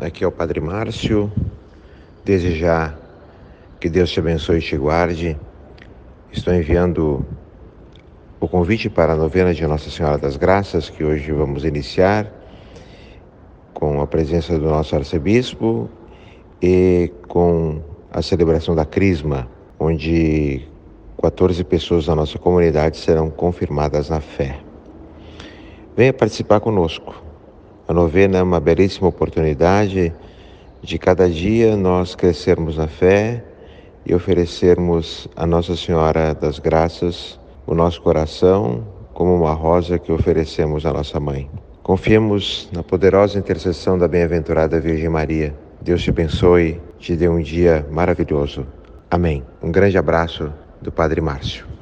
aqui é o Padre Márcio. Desejar que Deus te abençoe e te guarde. Estou enviando o convite para a novena de Nossa Senhora das Graças, que hoje vamos iniciar com a presença do nosso arcebispo e com a celebração da Crisma, onde 14 pessoas da nossa comunidade serão confirmadas na fé. Venha participar conosco. A novena é uma belíssima oportunidade de cada dia nós crescermos na fé e oferecermos a Nossa Senhora das Graças o nosso coração como uma rosa que oferecemos à nossa mãe. Confiemos na poderosa intercessão da bem-aventurada Virgem Maria. Deus te abençoe, te dê um dia maravilhoso. Amém. Um grande abraço do Padre Márcio.